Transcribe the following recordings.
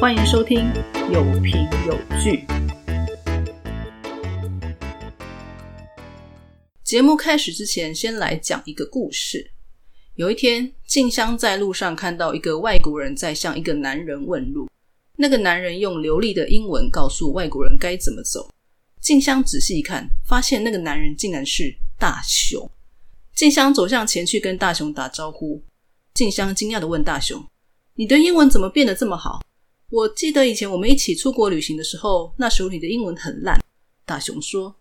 欢迎收听有凭有据。节目开始之前，先来讲一个故事。有一天，静香在路上看到一个外国人在向一个男人问路。那个男人用流利的英文告诉外国人该怎么走。静香仔细一看，发现那个男人竟然是大雄。静香走向前去跟大雄打招呼。静香惊讶的问大雄：“你的英文怎么变得这么好？我记得以前我们一起出国旅行的时候，那时候你的英文很烂。”大熊说：“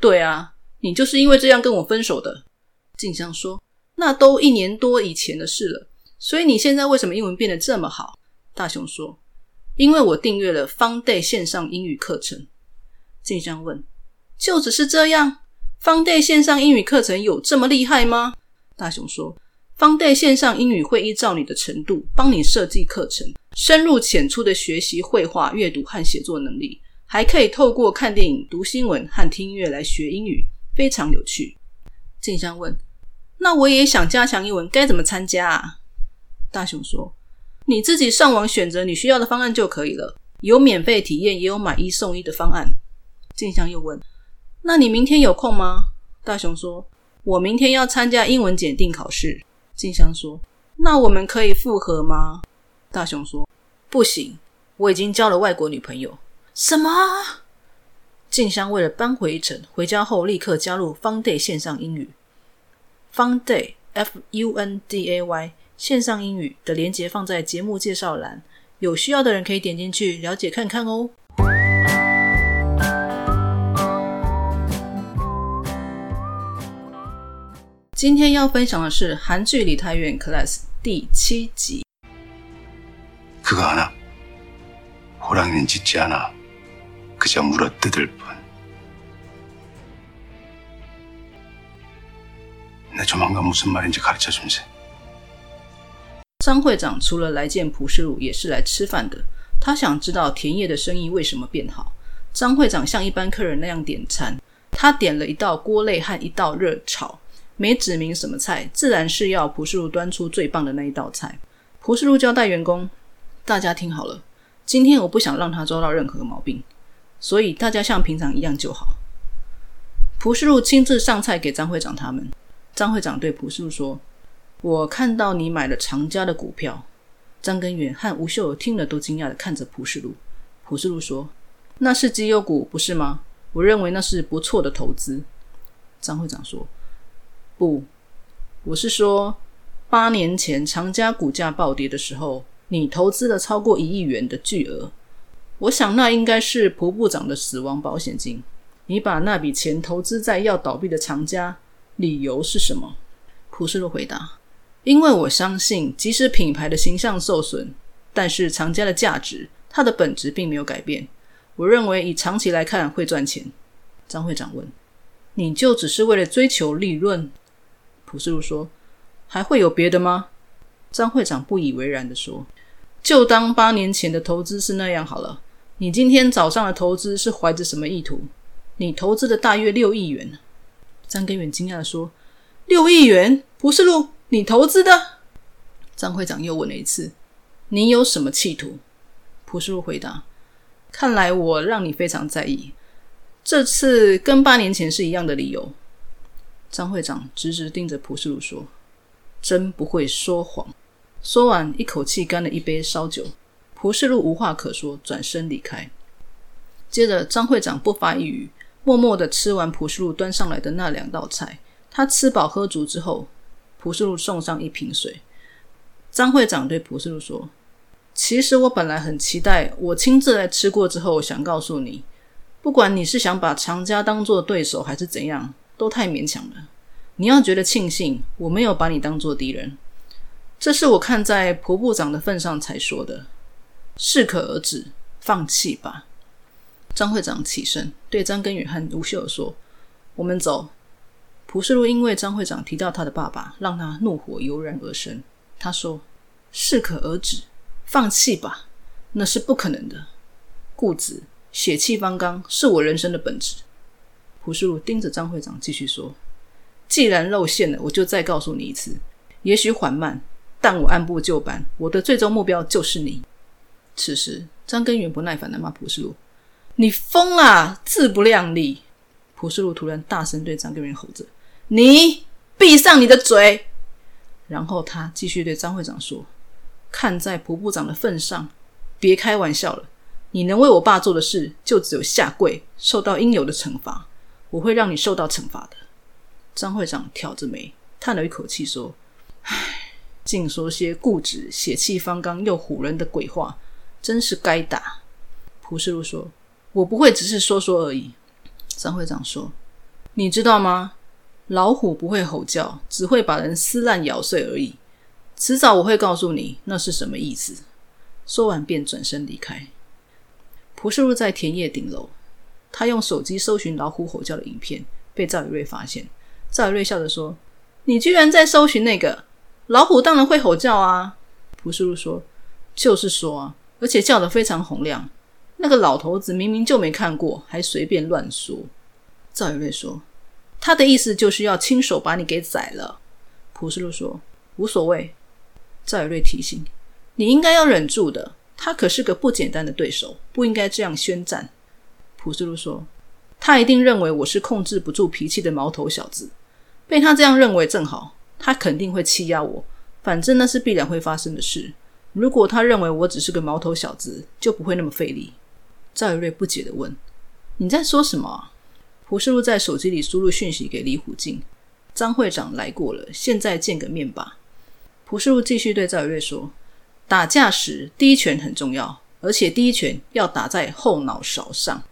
对啊，你就是因为这样跟我分手的。”静香说：“那都一年多以前的事了，所以你现在为什么英文变得这么好？”大熊说。因为我订阅了方 day 线上英语课程，静香问：“就只是这样？方 day 线上英语课程有这么厉害吗？”大雄说：“方 day 线上英语会依照你的程度帮你设计课程，深入浅出的学习绘画、阅读和写作能力，还可以透过看电影、读新闻和听音乐来学英语，非常有趣。”静香问：“那我也想加强英文，该怎么参加啊？”大雄说。你自己上网选择你需要的方案就可以了，有免费体验，也有买一送一的方案。静香又问：“那你明天有空吗？”大雄说：“我明天要参加英文检定考试。”静香说：“那我们可以复合吗？”大雄说：“不行，我已经交了外国女朋友。”什么？静香为了扳回一城，回家后立刻加入 Fun Day 线上英语。Fun Day F U N D A Y。线上英语的连接放在节目介绍栏，有需要的人可以点进去了解看看哦。今天要分享的是韩剧《李太院 Class》第七集。그거하나호랑이는짖지않아그저물어뜯을뿐내조만간무슨말인지가르쳐줌세张会长除了来见蒲世禄，也是来吃饭的。他想知道田野的生意为什么变好。张会长像一般客人那样点餐，他点了一道锅类和一道热炒，没指明什么菜，自然是要蒲世禄端出最棒的那一道菜。蒲世禄交代员工：“ 大家听好了，今天我不想让他抓到任何毛病，所以大家像平常一样就好。”蒲世禄亲自上菜给张会长他们。张会长对蒲世禄说。我看到你买了长家的股票，张根源和吴秀听了都惊讶的看着蒲世禄。蒲世禄说：“那是绩优股，不是吗？我认为那是不错的投资。”张会长说：“不，我是说，八年前长家股价暴跌的时候，你投资了超过一亿元的巨额。我想那应该是蒲部长的死亡保险金。你把那笔钱投资在要倒闭的长家，理由是什么？”蒲世禄回答。因为我相信，即使品牌的形象受损，但是厂家的价值，它的本质并没有改变。我认为以长期来看会赚钱。张会长问：“你就只是为了追求利润？”朴世禄说：“还会有别的吗？”张会长不以为然的说：“就当八年前的投资是那样好了。你今天早上的投资是怀着什么意图？你投资的大约六亿元。”张根源惊讶的说：“六亿元？朴世禄？”你投资的？张会长又问了一次：“你有什么企图？”朴世禄回答：“看来我让你非常在意，这次跟八年前是一样的理由。”张会长直直盯着朴世禄说：“真不会说谎。”说完，一口气干了一杯烧酒。朴世禄无话可说，转身离开。接着，张会长不发一语，默默的吃完朴世禄端上来的那两道菜。他吃饱喝足之后。蒲世禄送上一瓶水。张会长对蒲世禄说：“其实我本来很期待，我亲自来吃过之后，想告诉你，不管你是想把常家当做对手，还是怎样，都太勉强了。你要觉得庆幸，我没有把你当做敌人。这是我看在蒲部长的份上才说的。适可而止，放弃吧。”张会长起身对张根宇和吴秀说：“我们走。”蒲世禄因为张会长提到他的爸爸，让他怒火油然而生。他说：“适可而止，放弃吧，那是不可能的。固执、血气方刚是我人生的本质。”蒲世禄盯着张会长继续说：“既然露馅了，我就再告诉你一次，也许缓慢，但我按部就班。我的最终目标就是你。”此时，张根源不耐烦的骂蒲世禄：“你疯啦！自不量力！”蒲世禄突然大声对张根源吼着：“你闭上你的嘴！”然后他继续对张会长说：“看在蒲部长的份上，别开玩笑了。你能为我爸做的事，就只有下跪，受到应有的惩罚。我会让你受到惩罚的。”张会长挑着眉，叹了一口气说：“唉，净说些固执、血气方刚又唬人的鬼话，真是该打。”蒲世禄说：“我不会只是说说而已。”张会长说：“你知道吗？”老虎不会吼叫，只会把人撕烂咬碎而已。迟早我会告诉你那是什么意思。说完便转身离开。蒲世禄在田野顶楼，他用手机搜寻老虎吼叫的影片，被赵宇瑞发现。赵宇瑞笑着说：“你居然在搜寻那个老虎？当然会吼叫啊！”蒲世禄说：“就是说啊，而且叫得非常洪亮。那个老头子明明就没看过，还随便乱说。”赵宇瑞说。他的意思就是要亲手把你给宰了。普世禄说：“无所谓。”赵宇瑞提醒：“你应该要忍住的，他可是个不简单的对手，不应该这样宣战。”普世禄说：“他一定认为我是控制不住脾气的毛头小子，被他这样认为正好，他肯定会欺压我。反正那是必然会发生的事。如果他认为我只是个毛头小子，就不会那么费力。”赵宇瑞不解的问：“你在说什么？”胡世禄在手机里输入讯息给李虎进：“张会长来过了，现在见个面吧。”胡世禄继续对赵宇瑞说：“打架时第一拳很重要，而且第一拳要打在后脑勺上。”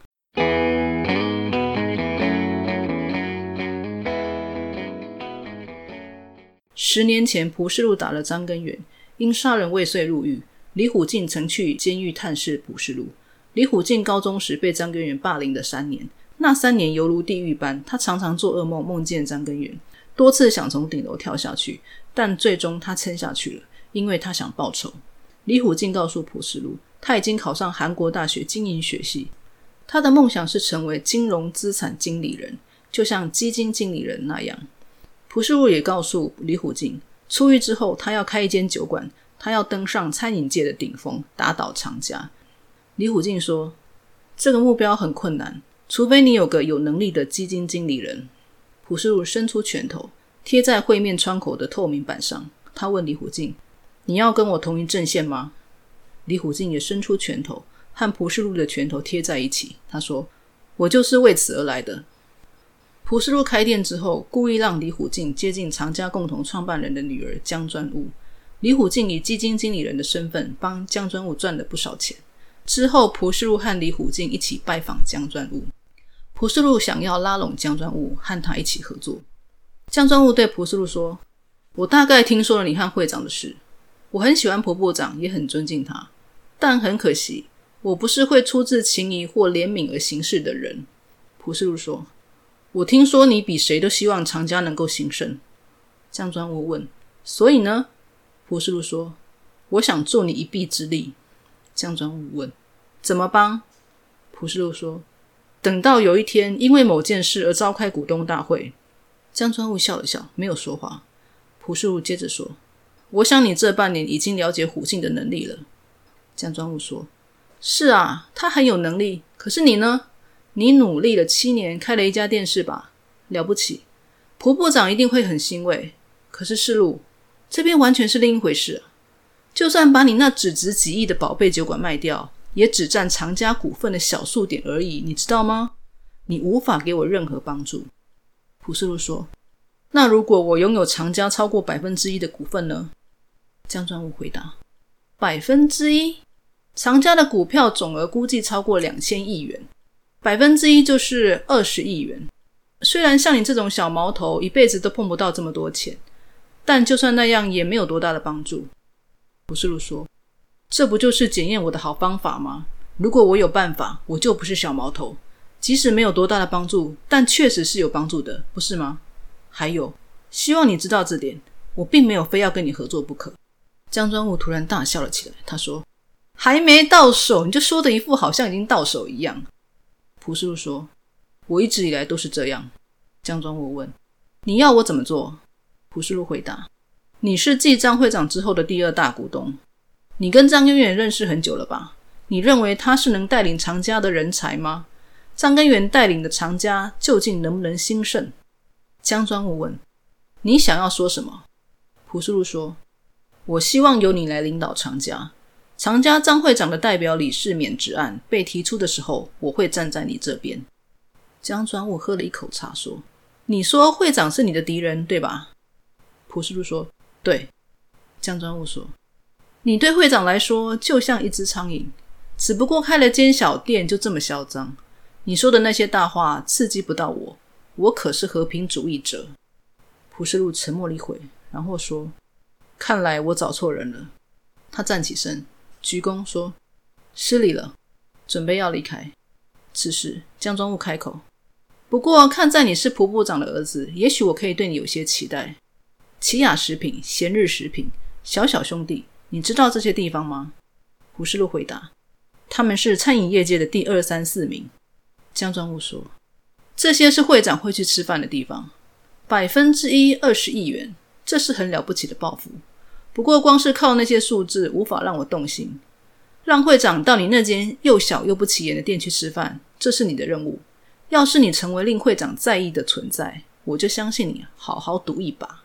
十年前，蒲世禄打了张根源，因杀人未遂入狱。李虎进曾去监狱探视蒲世禄。李虎进高中时被张根源霸凌了三年。那三年犹如地狱般，他常常做噩梦，梦见张根源，多次想从顶楼跳下去，但最终他撑下去了，因为他想报仇。李虎进告诉蒲世禄，他已经考上韩国大学经营学系，他的梦想是成为金融资产经理人，就像基金经理人那样。蒲世禄也告诉李虎进，出狱之后他要开一间酒馆，他要登上餐饮界的顶峰，打倒长家。李虎进说，这个目标很困难。除非你有个有能力的基金经理人，朴世禄伸出拳头贴在会面窗口的透明板上。他问李虎进：“你要跟我同一阵线吗？”李虎进也伸出拳头，和朴世禄的拳头贴在一起。他说：“我就是为此而来的。”朴世禄开店之后，故意让李虎进接近常家共同创办人的女儿江专务。李虎进以基金经理人的身份帮江专务赚了不少钱。之后，朴世禄和李虎进一起拜访江专务。蒲世禄想要拉拢江专务和他一起合作。江专务对蒲世禄说：“我大概听说了你和会长的事，我很喜欢蒲部长，也很尊敬他，但很可惜，我不是会出自情谊或怜悯而行事的人。”蒲世禄说：“我听说你比谁都希望长家能够兴盛。”江专务问：“所以呢？”蒲世禄说：“我想助你一臂之力。”江专务问：“怎么帮？”蒲世禄说。等到有一天因为某件事而召开股东大会，江专务笑了笑，没有说话。朴世禄接着说：“我想你这半年已经了解虎静的能力了。”江专务说：“是啊，他很有能力。可是你呢？你努力了七年，开了一家电视吧，了不起。蒲部长一定会很欣慰。可是世路这边完全是另一回事。就算把你那只值几亿的宝贝酒馆卖掉。”也只占长家股份的小数点而已，你知道吗？你无法给我任何帮助。普世路说：“那如果我拥有长家超过百分之一的股份呢？”江专务回答：“百分之一，长家的股票总额估计超过两千亿元，百分之一就是二十亿元。虽然像你这种小毛头一辈子都碰不到这么多钱，但就算那样也没有多大的帮助。”普世禄说。这不就是检验我的好方法吗？如果我有办法，我就不是小毛头。即使没有多大的帮助，但确实是有帮助的，不是吗？还有，希望你知道这点，我并没有非要跟你合作不可。江专务突然大笑了起来，他说：“还没到手，你就说的一副好像已经到手一样。”朴世禄说：“我一直以来都是这样。”江庄务问：“你要我怎么做？”朴世禄回答：“你是继张会长之后的第二大股东。”你跟张根源认识很久了吧？你认为他是能带领长家的人才吗？张根源带领的长家究竟能不能兴盛？江专务问：“你想要说什么？”朴世禄说：“我希望由你来领导长家。常家张会长的代表李世免职案被提出的时候，我会站在你这边。”江专务喝了一口茶说：“你说会长是你的敌人，对吧？”朴世禄说：“对。”江专务说：“你对会长来说就像一只苍蝇，只不过开了间小店就这么嚣张。你说的那些大话刺激不到我，我可是和平主义者。”朴世禄沉默了一会，然后说：“看来我找错人了。”他站起身，鞠躬说：“失礼了。”准备要离开。此时，江专务开口。不过，看在你是蒲部长的儿子，也许我可以对你有些期待。奇雅食品、闲日食品、小小兄弟，你知道这些地方吗？胡世禄回答：“他们是餐饮业界的第二、三、四名。”江专务说：“这些是会长会去吃饭的地方。百分之一二十亿元，这是很了不起的报复。不过，光是靠那些数字，无法让我动心。让会长到你那间又小又不起眼的店去吃饭，这是你的任务。”要是你成为令会长在意的存在，我就相信你好好赌一把。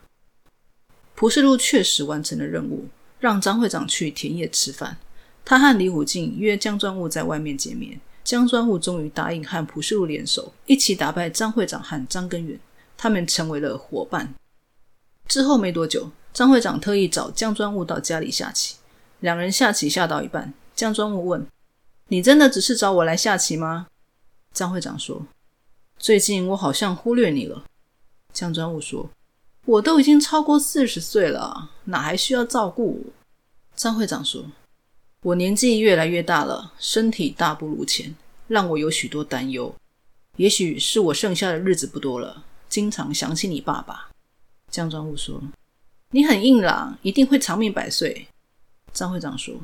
蒲世禄确实完成了任务，让张会长去田野吃饭。他和李虎进约江专务在外面见面。江专务终于答应和蒲世禄联手，一起打败张会长和张根源。他们成为了伙伴。之后没多久，张会长特意找江专务到家里下棋。两人下棋下到一半，江专务问：“你真的只是找我来下棋吗？”张会长说。最近我好像忽略你了，江专务说：“我都已经超过四十岁了，哪还需要照顾？”张会长说：“我年纪越来越大了，身体大不如前，让我有许多担忧。也许是我剩下的日子不多了，经常想起你爸爸。”江专务说：“你很硬朗，一定会长命百岁。”张会长说：“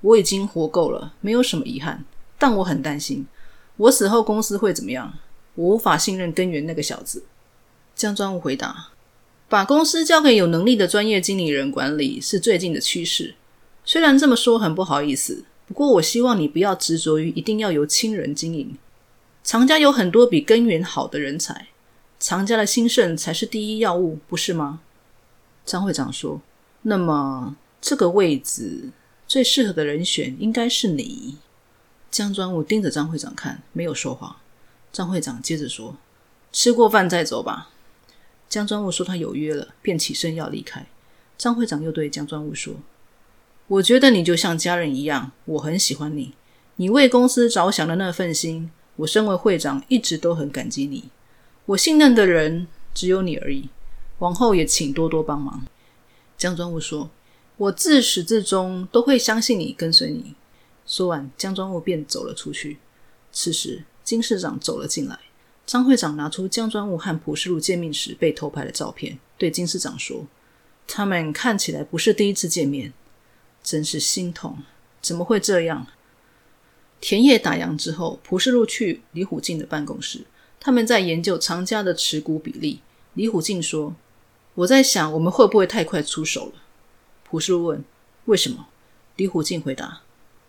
我已经活够了，没有什么遗憾，但我很担心，我死后公司会怎么样。”我无法信任根源那个小子。江专务回答：“把公司交给有能力的专业经理人管理是最近的趋势。虽然这么说很不好意思，不过我希望你不要执着于一定要由亲人经营。常家有很多比根源好的人才，常家的兴盛才是第一要务，不是吗？”张会长说：“那么这个位置最适合的人选应该是你。”江专务盯着张会长看，没有说话。张会长接着说：“吃过饭再走吧。”江专务说他有约了，便起身要离开。张会长又对江专务说：“我觉得你就像家人一样，我很喜欢你。你为公司着想的那份心，我身为会长一直都很感激你。我信任的人只有你而已，皇后也请多多帮忙。”江庄务说：“我自始至终都会相信你，跟随你。”说完，江庄务便走了出去。此时。金市长走了进来，张会长拿出江庄务和蒲世禄见面时被偷拍的照片，对金市长说：“他们看起来不是第一次见面，真是心痛，怎么会这样？”田野打烊之后，蒲世禄去李虎进的办公室，他们在研究长家的持股比例。李虎进说：“我在想，我们会不会太快出手了？”朴世禄问：“为什么？”李虎进回答。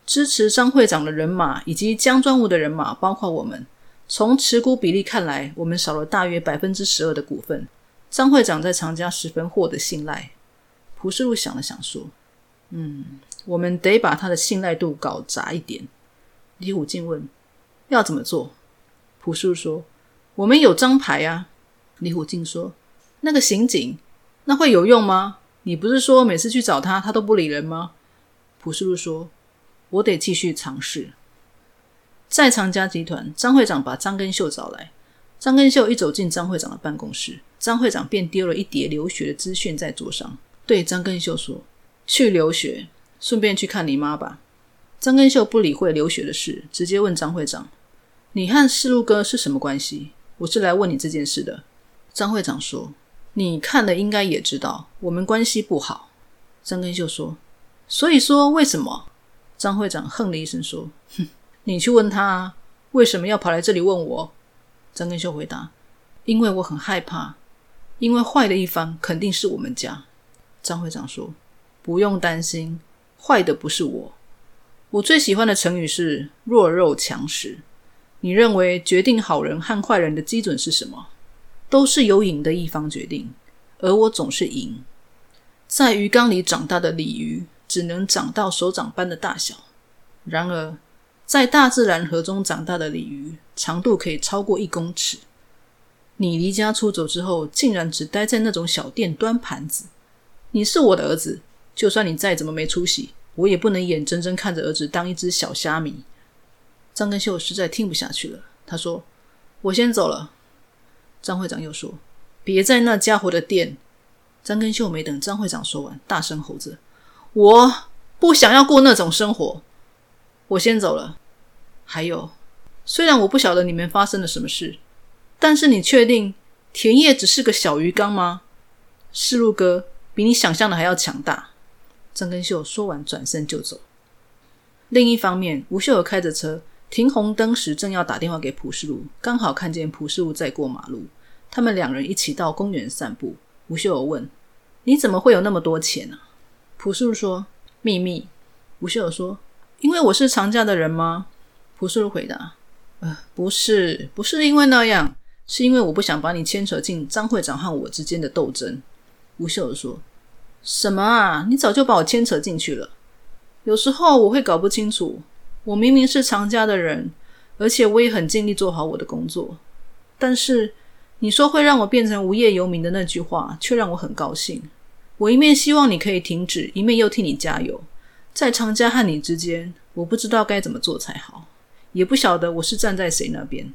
支持张会长的人马以及江专务的人马，包括我们。从持股比例看来，我们少了大约百分之十二的股份。张会长在长家十分获得信赖。朴世禄想了想说：“嗯，我们得把他的信赖度搞砸一点。”李虎进问：“要怎么做？”朴世禄说：“我们有张牌啊。”李虎进说：“那个刑警，那会有用吗？你不是说每次去找他，他都不理人吗？”蒲世禄说。我得继续尝试。在长家集团，张会长把张根秀找来。张根秀一走进张会长的办公室，张会长便丢了一叠留学的资讯在桌上，对张根秀说：“去留学，顺便去看你妈吧。”张根秀不理会留学的事，直接问张会长：“你和世禄哥是什么关系？我是来问你这件事的。”张会长说：“你看了应该也知道，我们关系不好。”张根秀说：“所以说为什么？”张会长哼了一声说：“哼，你去问他为什么要跑来这里问我。”张根秀回答：“因为我很害怕，因为坏的一方肯定是我们家。”张会长说：“不用担心，坏的不是我。我最喜欢的成语是“弱肉强食”。你认为决定好人和坏人的基准是什么？都是由赢的一方决定，而我总是赢。在鱼缸里长大的鲤鱼只能长到手掌般的大小，然而在大自然河中长大的鲤鱼长度可以超过一公尺。你离家出走之后，竟然只待在那种小店端盘子。你是我的儿子，就算你再怎么没出息，我也不能眼睁睁看着儿子当一只小虾米。张根秀实在听不下去了，他说：“我先走了。”张会长又说：“别在那家伙的店。”张根秀没等张会长说完，大声吼着：“我不想要过那种生活，我先走了。还有，虽然我不晓得你们发生了什么事。”但是你确定田野只是个小鱼缸吗？世路哥比你想象的还要强大。张根秀说完，转身就走。另一方面，吴秀儿开着车停红灯时，正要打电话给朴世路，刚好看见朴世路在过马路。他们两人一起到公园散步。吴秀儿问：“你怎么会有那么多钱呢？”朴世路说：“秘密。”吴秀儿说：“因为我是常家的人吗？”朴世路回答：“呃，不是，不是因为那样。”是因为我不想把你牵扯进张会长和我之间的斗争。”吴秀儿说。“什么啊？你早就把我牵扯进去了。有时候我会搞不清楚，我明明是常家的人，而且我也很尽力做好我的工作。但是你说会让我变成无业游民的那句话，却让我很高兴。我一面希望你可以停止，一面又替你加油。在常家和你之间，我不知道该怎么做才好，也不晓得我是站在谁那边。”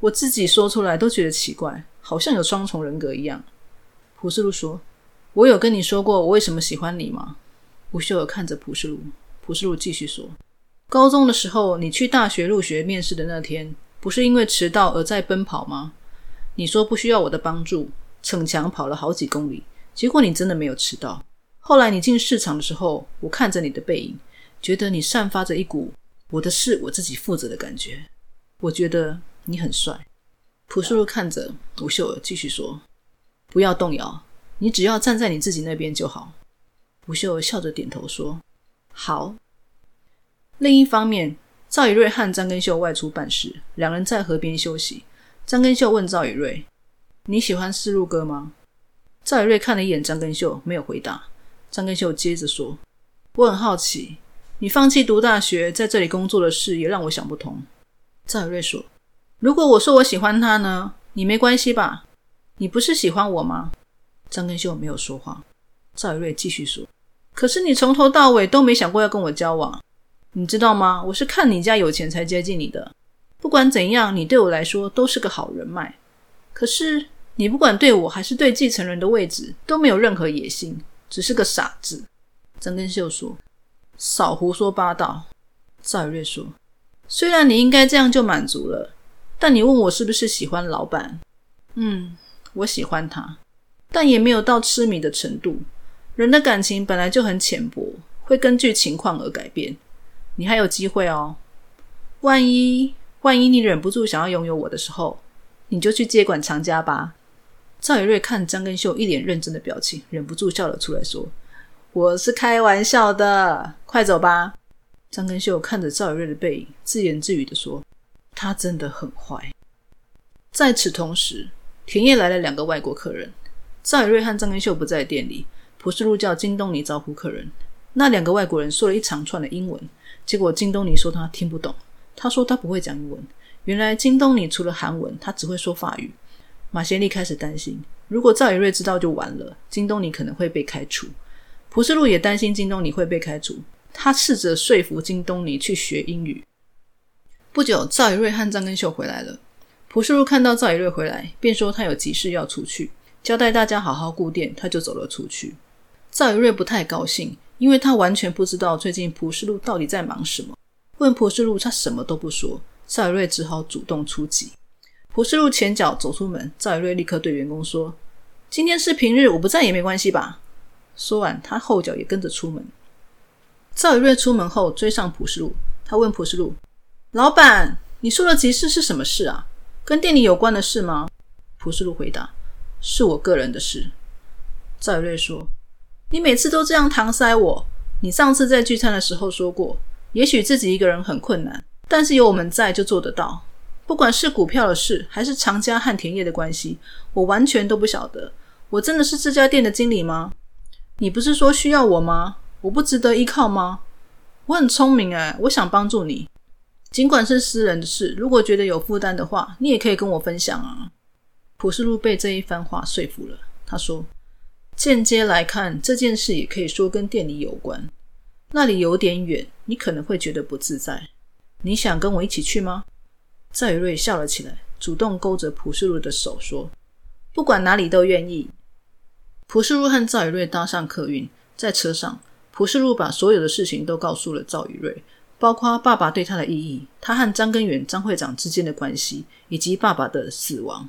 我自己说出来都觉得奇怪，好像有双重人格一样。朴世路说：“我有跟你说过我为什么喜欢你吗？”吴秀儿看着朴世路，朴世路继续说：“高中的时候，你去大学入学面试的那天，不是因为迟到而在奔跑吗？你说不需要我的帮助，逞强跑了好几公里，结果你真的没有迟到。后来你进市场的时候，我看着你的背影，觉得你散发着一股我的事我自己负责的感觉。我觉得。”你很帅，朴树看着吴秀儿，继续说：“不要动摇，你只要站在你自己那边就好。”吴秀儿笑着点头说：“好。”另一方面，赵以瑞和张根秀外出办事，两人在河边休息。张根秀问赵以瑞：“你喜欢四路哥吗？”赵以瑞看了一眼张根秀，没有回答。张根秀接着说：“我很好奇，你放弃读大学，在这里工作的事，也让我想不通。”赵以瑞说。如果我说我喜欢他呢？你没关系吧？你不是喜欢我吗？张根秀没有说话。赵宇瑞继续说：“可是你从头到尾都没想过要跟我交往，你知道吗？我是看你家有钱才接近你的。不管怎样，你对我来说都是个好人脉。可是你不管对我还是对继承人的位置都没有任何野心，只是个傻子。”张根秀说：“少胡说八道。”赵宇瑞说：“虽然你应该这样就满足了。”但你问我是不是喜欢老板？嗯，我喜欢他，但也没有到痴迷的程度。人的感情本来就很浅薄，会根据情况而改变。你还有机会哦。万一万一你忍不住想要拥有我的时候，你就去接管长家吧。赵宇瑞看张根秀一脸认真的表情，忍不住笑了出来，说：“我是开玩笑的，快走吧。”张根秀看着赵宇瑞的背影，自言自语的说。他真的很坏。在此同时，田野来了两个外国客人。赵宇瑞和张根秀不在店里，朴世禄叫金东尼招呼客人。那两个外国人说了一长串的英文，结果金东尼说他听不懂。他说他不会讲英文。原来金东尼除了韩文，他只会说法语。马贤利开始担心，如果赵宇瑞知道就完了，金东尼可能会被开除。朴世禄也担心金东尼会被开除，他试着说服金东尼去学英语。不久，赵以瑞和张根秀回来了。朴世禄看到赵以瑞回来，便说他有急事要出去，交代大家好好顾店，他就走了出去。赵以瑞不太高兴，因为他完全不知道最近朴世禄到底在忙什么。问朴世禄，他什么都不说。赵以瑞只好主动出击。朴世禄前脚走出门，赵以瑞立刻对员工说：“今天是平日，我不在也没关系吧？”说完，他后脚也跟着出门。赵以瑞出门后追上朴世禄，他问朴世禄。老板，你说的急事是什么事啊？跟店里有关的事吗？朴世禄回答：“是我个人的事。”赵宇瑞说：“你每次都这样搪塞我，你上次在聚餐的时候说过，也许自己一个人很困难，但是有我们在就做得到。不管是股票的事，还是长家和田野的关系，我完全都不晓得。我真的是这家店的经理吗？你不是说需要我吗？我不值得依靠吗？我很聪明哎，我想帮助你。尽管是私人的事，如果觉得有负担的话，你也可以跟我分享啊。普世路被这一番话说服了，他说：“间接来看，这件事也可以说跟店里有关。那里有点远，你可能会觉得不自在。你想跟我一起去吗？”赵宇瑞笑了起来，主动勾着朴世禄的手说：“不管哪里都愿意。”朴世禄和赵宇瑞搭上客运，在车上，朴世禄把所有的事情都告诉了赵宇瑞，包括爸爸对他的意义，他和张根源张会长之间的关系，以及爸爸的死亡。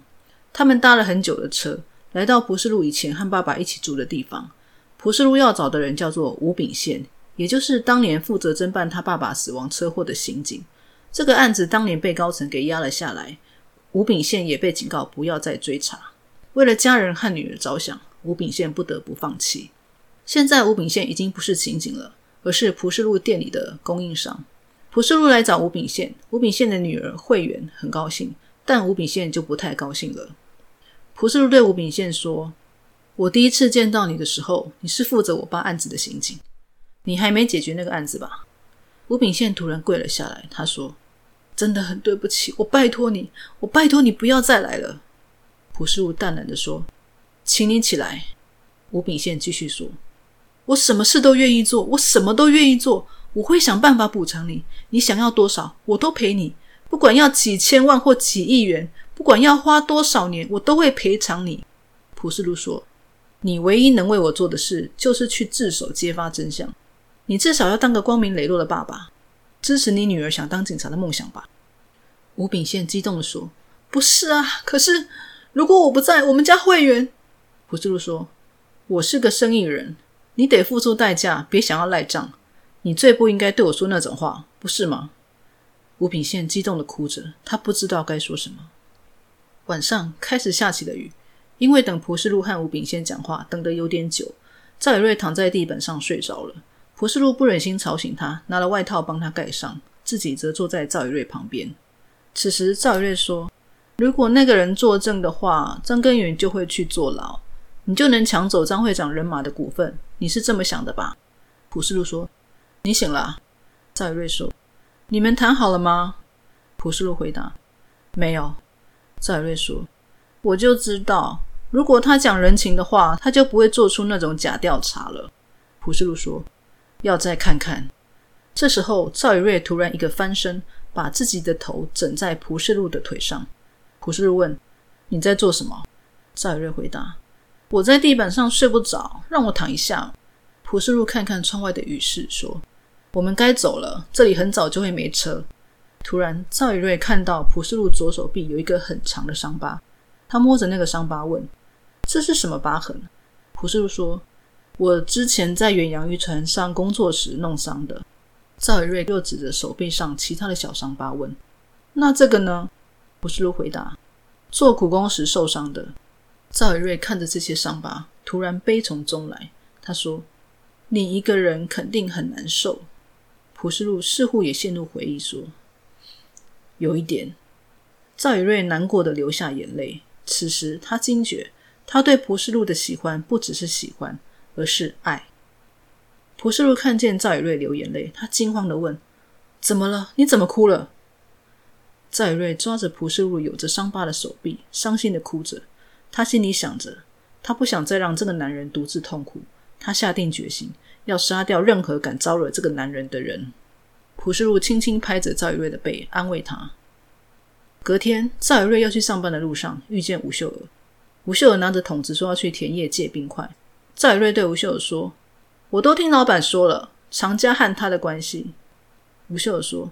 他们搭了很久的车，来到蒲世路以前和爸爸一起住的地方。蒲世路要找的人叫做吴炳宪，也就是当年负责侦办他爸爸死亡车祸的刑警。这个案子当年被高层给压了下来，吴炳宪也被警告不要再追查。为了家人和女儿着想，吴炳宪不得不放弃。现在吴炳宪已经不是刑警了，而是蒲世路店里的供应商。蒲世路来找吴炳宪，吴炳宪的女儿慧媛很高兴，但吴炳宪就不太高兴了。蒲世禄对吴炳宪说：“我第一次见到你的时候，你是负责我爸案子的刑警，你还没解决那个案子吧？”吴炳宪突然跪了下来，他说：“真的很对不起，我拜托你，我拜托你不要再来了。”朴世禄淡然的说：“请你起来。”吴炳宪继续说：“我什么事都愿意做，我什么都愿意做，我会想办法补偿你。你想要多少，我都赔你。不管要几千万或几亿元，不管要花多少年，我都会赔偿你。”朴世路说：“你唯一能为我做的事，就是去自首，揭发真相。”你至少要当个光明磊落的爸爸，支持你女儿想当警察的梦想吧。吴炳宪激动的说：“不是啊，可是如果我不在，我们家会员……”朴志禄说：“我是个生意人，你得付出代价，别想要赖账。你最不应该对我说那种话，不是吗？”吴炳宪激动的哭着，他不知道该说什么。晚上开始下起了雨，因为等朴世禄和吴炳宪讲话等得有点久，赵宇瑞躺在地板上睡着了。朴世禄不忍心吵醒他，拿了外套帮他盖上，自己则坐在赵宇瑞旁边。此时，赵宇瑞说：“如果那个人作证的话，张根源就会去坐牢，你就能抢走张会长人马的股份。你是这么想的吧？”朴世禄说：“你醒了。”赵宇瑞说：“你们谈好了吗？”朴世禄回答：“没有。”赵宇瑞说：“我就知道，如果他讲人情的话，他就不会做出那种假调查了。”朴世路说。要再看看。这时候，赵宇瑞突然一个翻身，把自己的头枕在蒲世禄的腿上。蒲世禄问：“你在做什么？”赵宇瑞回答：“我在地板上睡不着，让我躺一下。”蒲世禄看看窗外的雨势，说：“我们该走了，这里很早就会没车。”突然，赵宇瑞看到蒲世禄左手臂有一个很长的伤疤，他摸着那个伤疤问：“这是什么疤痕？”蒲世禄说。我之前在远洋渔船上工作时弄伤的。赵宇瑞又指着手背上其他的小伤疤问：“那这个呢？”朴世禄回答：“做苦工时受伤的。”赵宇瑞看着这些伤疤，突然悲从中来。他说：“你一个人肯定很难受。”朴世禄似乎也陷入回忆，说：“有一点。”赵宇瑞难过的流下眼泪。此时他惊觉，他对朴世禄的喜欢不只是喜欢。而是爱。朴世禄看见赵宇瑞流眼泪，他惊慌的问：“怎么了？你怎么哭了？”赵宇瑞抓着朴世禄有着伤疤的手臂，伤心的哭着。他心里想着，他不想再让这个男人独自痛苦。他下定决心要杀掉任何敢招惹这个男人的人。朴世禄轻轻拍着赵宇瑞的背，安慰他。隔天，赵宇瑞要去上班的路上，遇见吴秀娥。吴秀娥拿着桶子说要去田野借冰块。赵宇瑞对吴秀娥说：“我都听老板说了，常家和他的关系。”吴秀娥说：“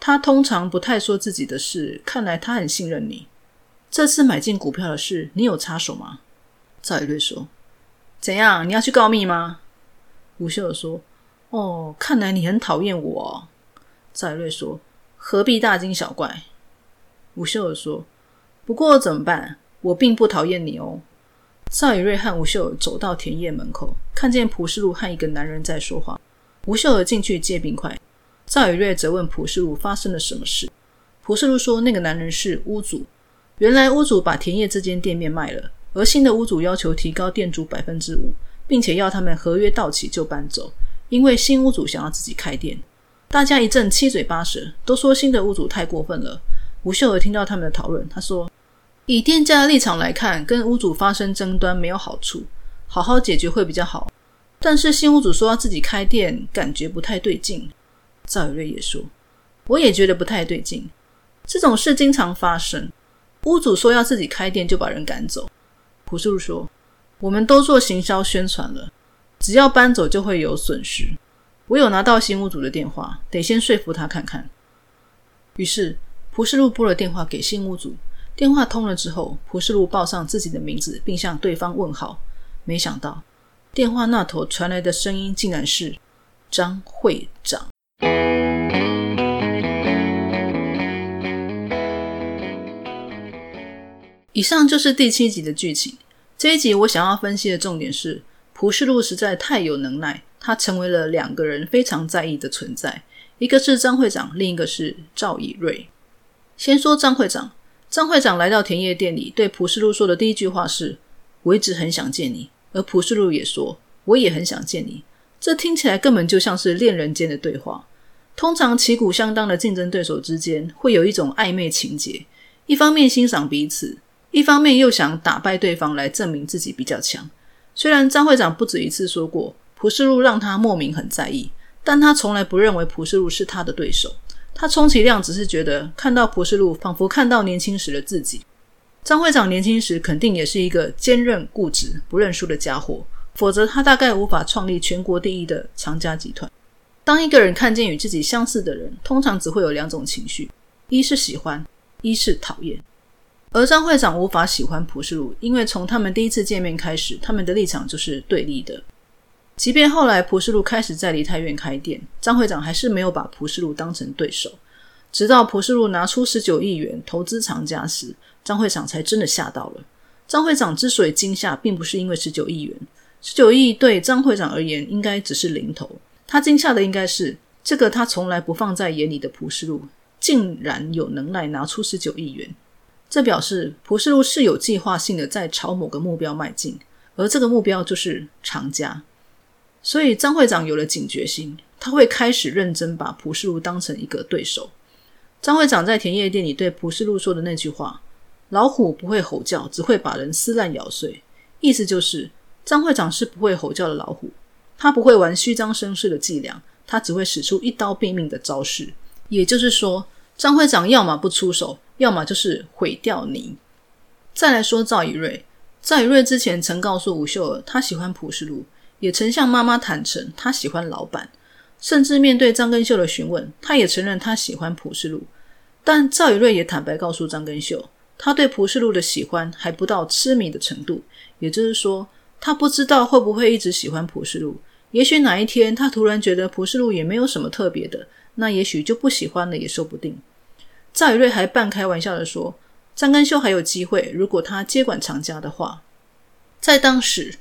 他通常不太说自己的事，看来他很信任你。这次买进股票的事，你有插手吗？”赵宇瑞说：“怎样？你要去告密吗？”吴秀娥说：“哦，看来你很讨厌我。”赵宇瑞说：“何必大惊小怪？”吴秀儿说：“不过怎么办？我并不讨厌你哦。”赵宇瑞和吴秀走到田野门口，看见朴世禄和一个男人在说话。吴秀娥进去借冰块，赵以瑞则问朴世禄发生了什么事。朴世禄说，那个男人是屋主。原来屋主把田野这间店面卖了，而新的屋主要求提高店主百分之五，并且要他们合约到期就搬走，因为新屋主想要自己开店。大家一阵七嘴八舌，都说新的屋主太过分了。吴秀娥听到他们的讨论，他说：“以店家的立场来看，跟屋主发生争端没有好处，好好解决会比较好。但是新屋主说要自己开店，感觉不太对劲。”赵宇瑞也说：“我也觉得不太对劲。这种事经常发生，屋主说要自己开店就把人赶走。”朴树说：“我们都做行销宣传了，只要搬走就会有损失。”我有拿到新屋主的电话，得先说服他看看。于是蒲世禄拨了电话给新屋主，电话通了之后，蒲世禄报上自己的名字，并向对方问好。没想到电话那头传来的声音竟然是张会长。以上就是第七集的剧情。这一集我想要分析的重点是，蒲世禄实在太有能耐。他成为了两个人非常在意的存在，一个是张会长，另一个是赵以瑞。先说张会长，张会长来到田野店里，对蒲世禄说的第一句话是：“我一直很想见你。”而蒲世禄也说：“我也很想见你。”这听起来根本就像是恋人间的对话。通常旗鼓相当的竞争对手之间会有一种暧昧情节，一方面欣赏彼此，一方面又想打败对方来证明自己比较强。虽然张会长不止一次说过。朴世禄让他莫名很在意，但他从来不认为朴世禄是他的对手。他充其量只是觉得看到朴世禄，仿佛看到年轻时的自己。张会长年轻时肯定也是一个坚韧固执、不认输的家伙，否则他大概无法创立全国第一的强家集团。当一个人看见与自己相似的人，通常只会有两种情绪：一是喜欢，一是讨厌。而张会长无法喜欢朴世禄，因为从他们第一次见面开始，他们的立场就是对立的。即便后来蒲世禄开始在梨泰院开店，张会长还是没有把蒲世禄当成对手。直到蒲世禄拿出十九亿元投资长家时，张会长才真的吓到了。张会长之所以惊吓，并不是因为十九亿元，十九亿对张会长而言应该只是零头。他惊吓的应该是这个他从来不放在眼里的蒲世禄，竟然有能耐拿出十九亿元。这表示蒲世禄是有计划性的在朝某个目标迈进，而这个目标就是长家。所以张会长有了警觉心，他会开始认真把蒲世禄当成一个对手。张会长在田野店里对蒲世禄说的那句话：“老虎不会吼叫，只会把人撕烂咬碎。”意思就是张会长是不会吼叫的老虎，他不会玩虚张声势的伎俩，他只会使出一刀毙命的招式。也就是说，张会长要么不出手，要么就是毁掉你。再来说赵以瑞，赵以瑞之前曾告诉吴秀儿，他喜欢蒲世禄。也曾向妈妈坦诚，他喜欢老板，甚至面对张根秀的询问，他也承认他喜欢蒲世禄。但赵宇瑞也坦白告诉张根秀，他对蒲世禄的喜欢还不到痴迷的程度，也就是说，他不知道会不会一直喜欢蒲世禄。也许哪一天他突然觉得蒲世禄也没有什么特别的，那也许就不喜欢了也说不定。赵宇瑞还半开玩笑的说，张根秀还有机会，如果他接管长家的话，在当时。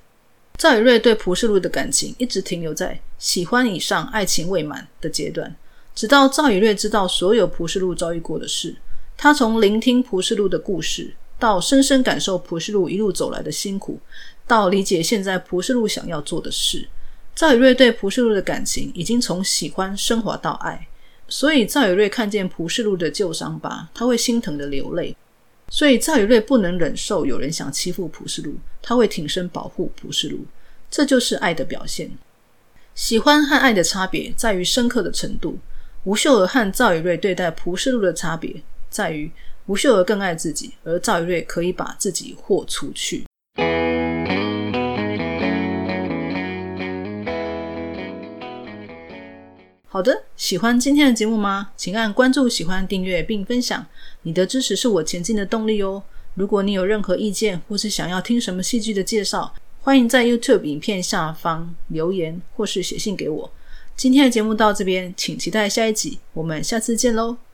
赵宇瑞对蒲世禄的感情一直停留在喜欢以上、爱情未满的阶段，直到赵宇瑞知道所有蒲世禄遭遇过的事，他从聆听蒲世禄的故事，到深深感受蒲世禄一路走来的辛苦，到理解现在蒲世禄想要做的事，赵宇瑞对蒲世禄的感情已经从喜欢升华到爱，所以赵宇瑞看见蒲世禄的旧伤疤，他会心疼的流泪。所以赵宇瑞不能忍受有人想欺负蒲世禄，他会挺身保护蒲世禄，这就是爱的表现。喜欢和爱的差别在于深刻的程度。吴秀娥和赵宇瑞对待蒲世禄的差别在于，吴秀娥更爱自己，而赵宇瑞可以把自己豁出去。好的，喜欢今天的节目吗？请按关注、喜欢、订阅并分享。你的支持是我前进的动力哦。如果你有任何意见，或是想要听什么戏剧的介绍，欢迎在 YouTube 影片下方留言，或是写信给我。今天的节目到这边，请期待下一集，我们下次见喽。